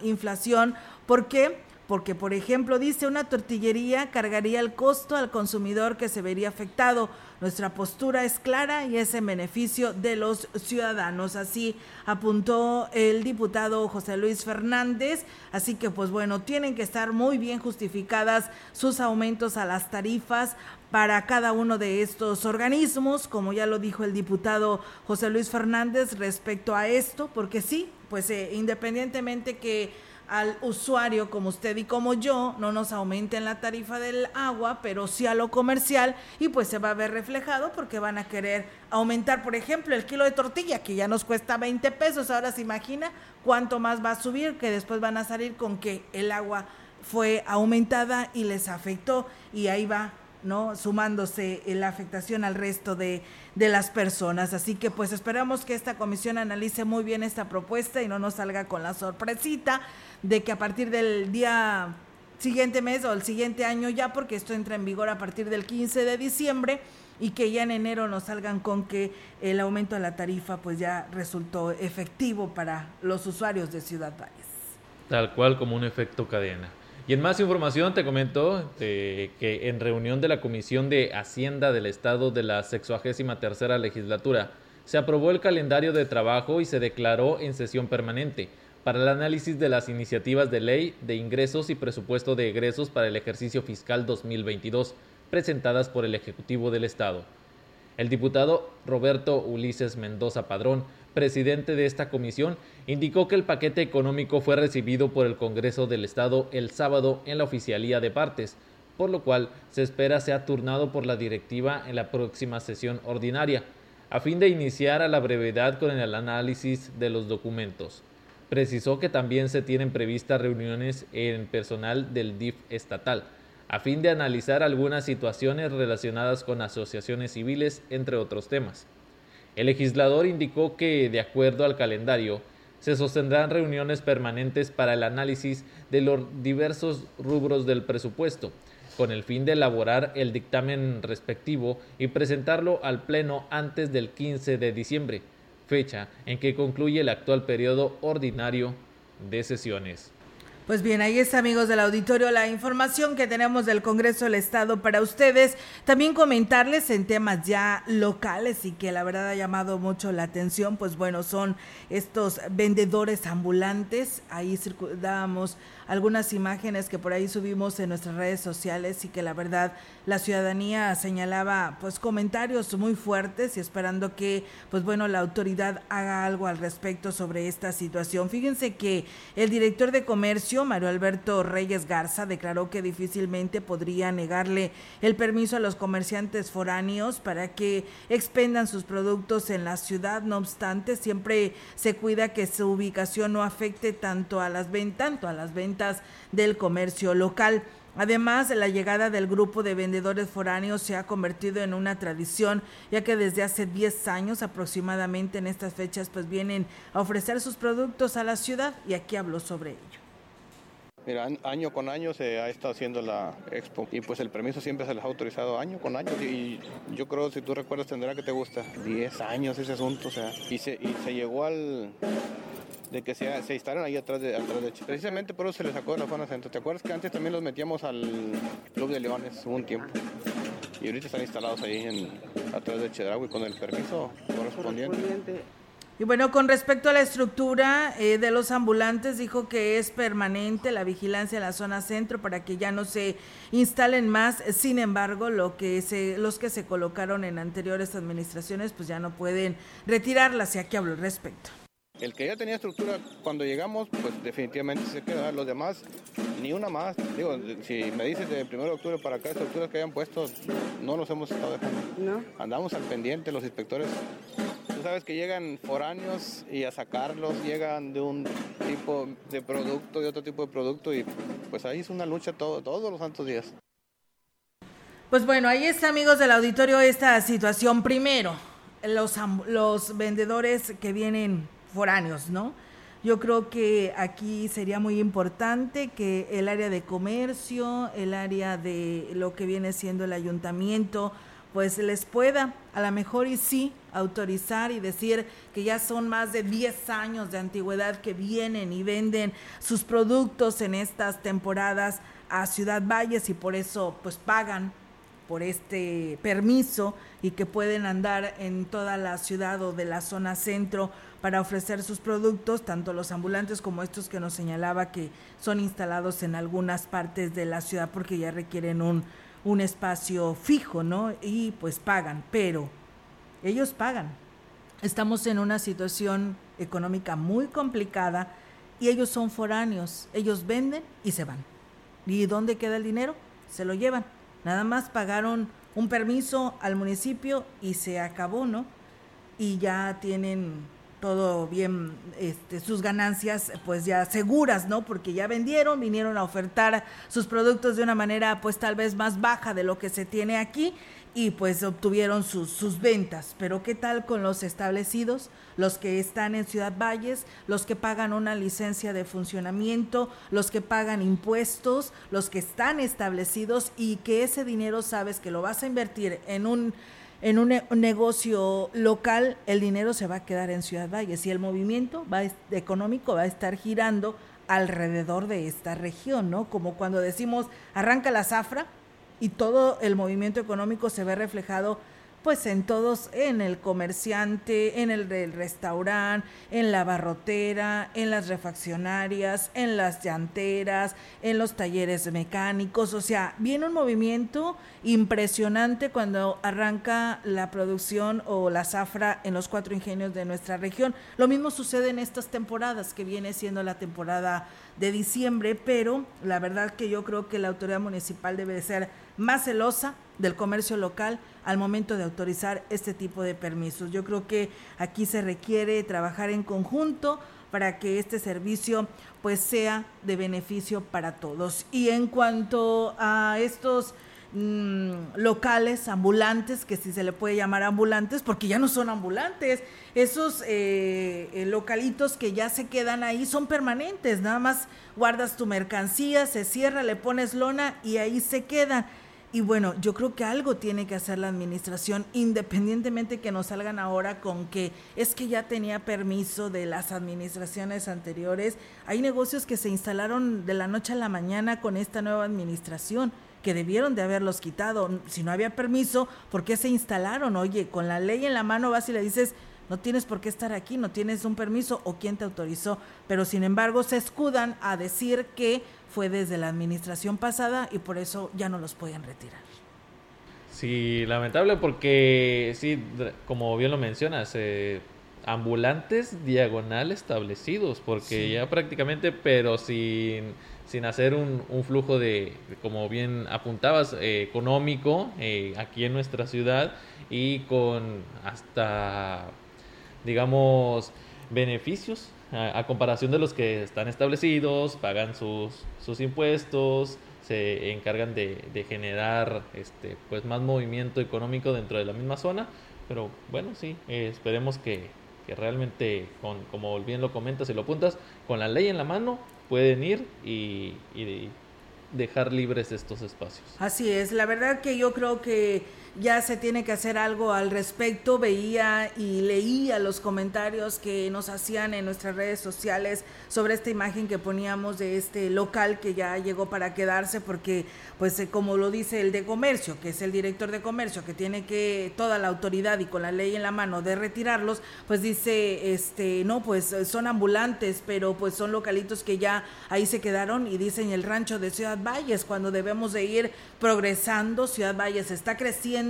inflación. ¿Por qué? Porque, por ejemplo, dice una tortillería cargaría el costo al consumidor que se vería afectado nuestra postura es clara y es en beneficio de los ciudadanos. Así apuntó el diputado José Luis Fernández. Así que, pues bueno, tienen que estar muy bien justificadas sus aumentos a las tarifas para cada uno de estos organismos, como ya lo dijo el diputado José Luis Fernández respecto a esto, porque sí, pues eh, independientemente que al usuario como usted y como yo no nos aumenten la tarifa del agua, pero sí a lo comercial y pues se va a ver reflejado porque van a querer aumentar, por ejemplo, el kilo de tortilla que ya nos cuesta 20 pesos, ahora se imagina cuánto más va a subir, que después van a salir con que el agua fue aumentada y les afectó y ahí va ¿no? Sumándose la afectación al resto de, de, las personas. Así que pues esperamos que esta comisión analice muy bien esta propuesta y no nos salga con la sorpresita de que a partir del día siguiente mes o el siguiente año ya, porque esto entra en vigor a partir del 15 de diciembre, y que ya en enero nos salgan con que el aumento de la tarifa pues ya resultó efectivo para los usuarios de Ciudad Valles. Tal cual como un efecto cadena. Y en más información te comento que en reunión de la Comisión de Hacienda del Estado de la 63 legislatura se aprobó el calendario de trabajo y se declaró en sesión permanente para el análisis de las iniciativas de ley de ingresos y presupuesto de egresos para el ejercicio fiscal 2022 presentadas por el Ejecutivo del Estado. El diputado Roberto Ulises Mendoza Padrón presidente de esta comisión, indicó que el paquete económico fue recibido por el Congreso del Estado el sábado en la oficialía de partes, por lo cual se espera sea turnado por la directiva en la próxima sesión ordinaria, a fin de iniciar a la brevedad con el análisis de los documentos. Precisó que también se tienen previstas reuniones en personal del DIF estatal, a fin de analizar algunas situaciones relacionadas con asociaciones civiles, entre otros temas. El legislador indicó que, de acuerdo al calendario, se sostendrán reuniones permanentes para el análisis de los diversos rubros del presupuesto, con el fin de elaborar el dictamen respectivo y presentarlo al Pleno antes del 15 de diciembre, fecha en que concluye el actual periodo ordinario de sesiones. Pues bien, ahí está, amigos del auditorio, la información que tenemos del Congreso del Estado para ustedes. También comentarles en temas ya locales y que la verdad ha llamado mucho la atención, pues bueno, son estos vendedores ambulantes. Ahí circulábamos algunas imágenes que por ahí subimos en nuestras redes sociales y que la verdad la ciudadanía señalaba pues comentarios muy fuertes y esperando que pues bueno la autoridad haga algo al respecto sobre esta situación. Fíjense que el director de comercio, Mario Alberto Reyes Garza, declaró que difícilmente podría negarle el permiso a los comerciantes foráneos para que expendan sus productos en la ciudad. No obstante, siempre se cuida que su ubicación no afecte tanto a las ventas, tanto a las ventas del comercio local. Además, la llegada del grupo de vendedores foráneos se ha convertido en una tradición, ya que desde hace 10 años aproximadamente en estas fechas pues vienen a ofrecer sus productos a la ciudad y aquí habló sobre ello. Mira, año con año se ha estado haciendo la expo y pues el permiso siempre se les ha autorizado año con año y yo creo, si tú recuerdas, tendrá que te gusta 10 años ese asunto, o sea, y se, y se llegó al, de que se, se instalaron ahí atrás de, atrás de Precisamente por eso se les sacó de la zona centro. ¿Te acuerdas que antes también los metíamos al Club de Leones un tiempo? Y ahorita están instalados ahí en, atrás de Chedraui con el permiso correspondiente. Y bueno, con respecto a la estructura eh, de los ambulantes, dijo que es permanente la vigilancia en la zona centro para que ya no se instalen más. Sin embargo, lo que se, los que se colocaron en anteriores administraciones, pues ya no pueden retirarlas. Y aquí hablo al respecto. El que ya tenía estructura cuando llegamos, pues definitivamente se queda. Los demás, ni una más. Digo, si me dices de 1 de octubre para acá, estructuras que hayan puesto, no los hemos estado dejando. No. Andamos al pendiente, los inspectores. Tú sabes que llegan foráneos y a sacarlos llegan de un tipo de producto, de otro tipo de producto y pues ahí es una lucha todo, todos los santos días. Pues bueno, ahí está, amigos del auditorio, esta situación. Primero, los, los vendedores que vienen foráneos, ¿no? Yo creo que aquí sería muy importante que el área de comercio, el área de lo que viene siendo el ayuntamiento, pues les pueda a lo mejor y sí autorizar y decir que ya son más de 10 años de antigüedad que vienen y venden sus productos en estas temporadas a Ciudad Valles y por eso pues pagan por este permiso y que pueden andar en toda la ciudad o de la zona centro para ofrecer sus productos, tanto los ambulantes como estos que nos señalaba que son instalados en algunas partes de la ciudad porque ya requieren un, un espacio fijo, ¿no? Y pues pagan, pero ellos pagan. Estamos en una situación económica muy complicada y ellos son foráneos, ellos venden y se van. ¿Y dónde queda el dinero? Se lo llevan. Nada más pagaron un permiso al municipio y se acabó, ¿no? Y ya tienen todo bien, este, sus ganancias pues ya seguras, ¿no? Porque ya vendieron, vinieron a ofertar sus productos de una manera pues tal vez más baja de lo que se tiene aquí y pues obtuvieron sus, sus ventas. Pero ¿qué tal con los establecidos? Los que están en Ciudad Valles, los que pagan una licencia de funcionamiento, los que pagan impuestos, los que están establecidos y que ese dinero sabes que lo vas a invertir en un en un, negocio local, el dinero se va a quedar en Ciudad Valles y el movimiento va económico va a estar girando alrededor de esta región, ¿no? Como cuando decimos arranca la zafra y todo el movimiento económico se ve reflejado pues en todos, en el comerciante, en el del restaurante, en la barrotera, en las refaccionarias, en las llanteras, en los talleres mecánicos, o sea, viene un movimiento impresionante cuando arranca la producción o la zafra en los cuatro ingenios de nuestra región. Lo mismo sucede en estas temporadas, que viene siendo la temporada de diciembre, pero la verdad que yo creo que la autoridad municipal debe ser más celosa del comercio local al momento de autorizar este tipo de permisos. Yo creo que aquí se requiere trabajar en conjunto para que este servicio pues sea de beneficio para todos. Y en cuanto a estos mm, locales ambulantes, que si se le puede llamar ambulantes, porque ya no son ambulantes, esos eh, eh, localitos que ya se quedan ahí son permanentes, nada más guardas tu mercancía, se cierra, le pones lona y ahí se quedan y bueno, yo creo que algo tiene que hacer la administración, independientemente que nos salgan ahora con que es que ya tenía permiso de las administraciones anteriores. Hay negocios que se instalaron de la noche a la mañana con esta nueva administración que debieron de haberlos quitado. Si no había permiso, ¿por qué se instalaron? Oye, con la ley en la mano vas y le dices, no tienes por qué estar aquí, no tienes un permiso o quién te autorizó. Pero sin embargo se escudan a decir que fue desde la administración pasada y por eso ya no los pueden retirar. Sí, lamentable porque sí, como bien lo mencionas, eh, ambulantes diagonal establecidos, porque ya prácticamente, pero sin, sin hacer un, flujo de, como bien apuntabas, eh, económico eh, aquí en nuestra ciudad y con hasta, digamos, beneficios a, comparación de los que están establecidos, pagan sus, sus impuestos, se encargan de, de, generar este, pues más movimiento económico dentro de la misma zona. Pero bueno, sí, eh, esperemos que, que, realmente, con, como bien lo comentas y lo apuntas, con la ley en la mano pueden ir y, y, dejar libres estos espacios. Así es, la verdad que yo creo que ya se tiene que hacer algo al respecto. Veía y leía los comentarios que nos hacían en nuestras redes sociales sobre esta imagen que poníamos de este local que ya llegó para quedarse porque pues eh, como lo dice el de comercio, que es el director de comercio que tiene que toda la autoridad y con la ley en la mano de retirarlos, pues dice este no, pues son ambulantes, pero pues son localitos que ya ahí se quedaron y dicen el rancho de Ciudad Valles cuando debemos de ir progresando, Ciudad Valles está creciendo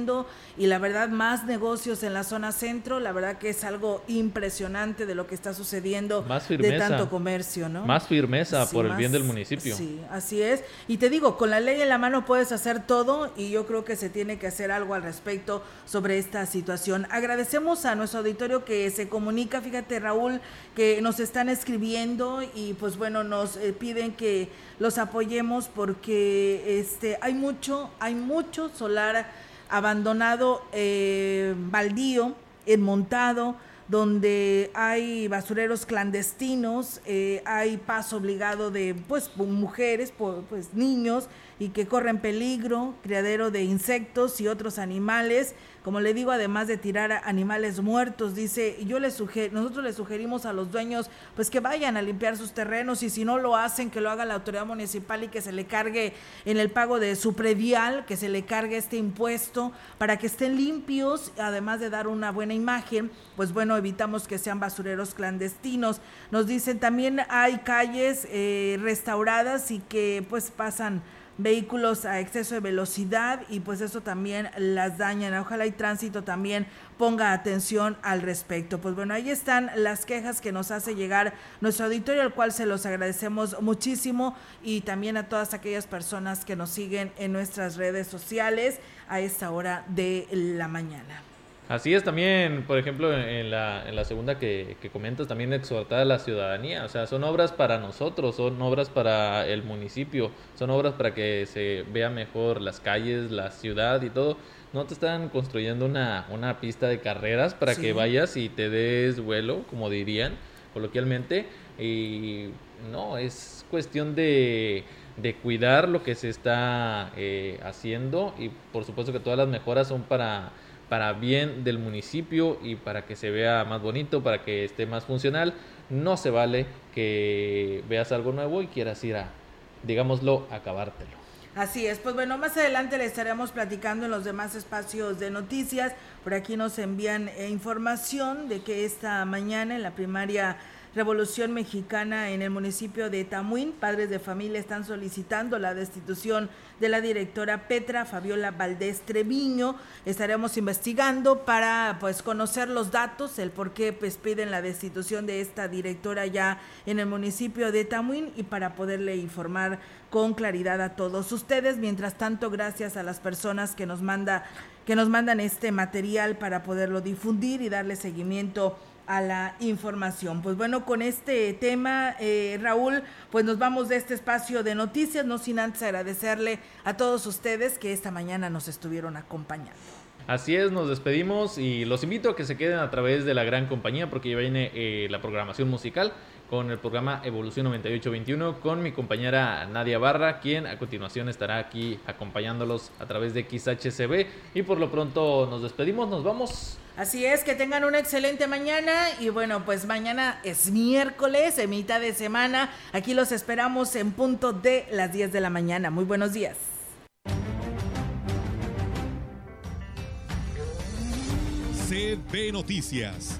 y la verdad más negocios en la zona centro, la verdad que es algo impresionante de lo que está sucediendo Más de firmeza. tanto comercio, ¿no? Más firmeza Sí, por el bien del municipio. Sí, así es. Y te digo, con la ley en la mano puedes hacer todo y yo creo que se tiene que hacer algo al respecto sobre esta situación. Agradecemos a nuestro auditorio que se comunica, fíjate Raúl, que nos están escribiendo y pues bueno, nos eh, piden que los apoyemos porque este hay mucho, hay mucho solar abandonado, eh, baldío, enmontado, donde hay basureros clandestinos, eh, hay paso obligado de pues mujeres, pues niños y que corren peligro, criadero de insectos y otros animales. Como le digo, además de tirar animales muertos, dice, yo le suger nosotros le sugerimos a los dueños pues que vayan a limpiar sus terrenos y si no lo hacen, que lo haga la autoridad municipal y que se le cargue en el pago de su predial, que se le cargue este impuesto para que estén limpios, además de dar una buena imagen, pues bueno, evitamos que sean basureros clandestinos. Nos dicen también hay calles eh, restauradas y que pues pasan vehículos a exceso de velocidad y pues eso también las dañan. Ojalá y tránsito también ponga atención al respecto. Pues bueno, ahí están las quejas que nos hace llegar nuestro auditorio, al cual se los agradecemos muchísimo y también a todas aquellas personas que nos siguen en nuestras redes sociales a esta hora de la mañana. Así es también, por ejemplo, en la, en la segunda que, que comentas, también exhortar a la ciudadanía. O sea, son obras para nosotros, son obras para el municipio, son obras para que se vea mejor las calles, la ciudad y todo. No te están construyendo una, una pista de carreras para Sí. que vayas y te des vuelo, como dirían coloquialmente. Y no, es cuestión de, de cuidar lo que se está eh, haciendo y por supuesto que todas las mejoras son para para bien del municipio y para que se vea más bonito, para que esté más funcional. No se vale que veas algo nuevo y quieras ir a, digámoslo, acabártelo. Así es, pues bueno, más adelante le estaremos platicando en los demás espacios de noticias. Por aquí nos envían eh, información de que esta mañana en la primaria Revolución Mexicana en el municipio de Tamuín, padres de familia están solicitando la destitución de la directora Petra Fabiola Valdés Treviño. Estaremos investigando para pues conocer los datos, el por qué pues piden la destitución de esta directora ya en el municipio de Tamuín y para poderle informar con claridad a todos ustedes. Mientras tanto, gracias a las personas que nos manda que nos mandan este material para poderlo difundir y darle seguimiento a la información. Pues bueno, con este tema, eh, Raúl, pues nos vamos de este espacio de noticias, no sin antes agradecerle a todos ustedes que esta mañana nos estuvieron acompañando. Así es, nos despedimos y los invito a que se queden a través de la gran compañía porque ya viene eh, la programación musical con el programa Evolución 9821 con mi compañera Nadia Barra, quien a continuación estará aquí acompañándolos a través de XHCB y por lo pronto nos despedimos, nos vamos. Así es, que tengan una excelente mañana y bueno, pues mañana es miércoles, en mitad de semana. Aquí los esperamos en punto de las 10 de la mañana. Muy buenos días. CB Noticias,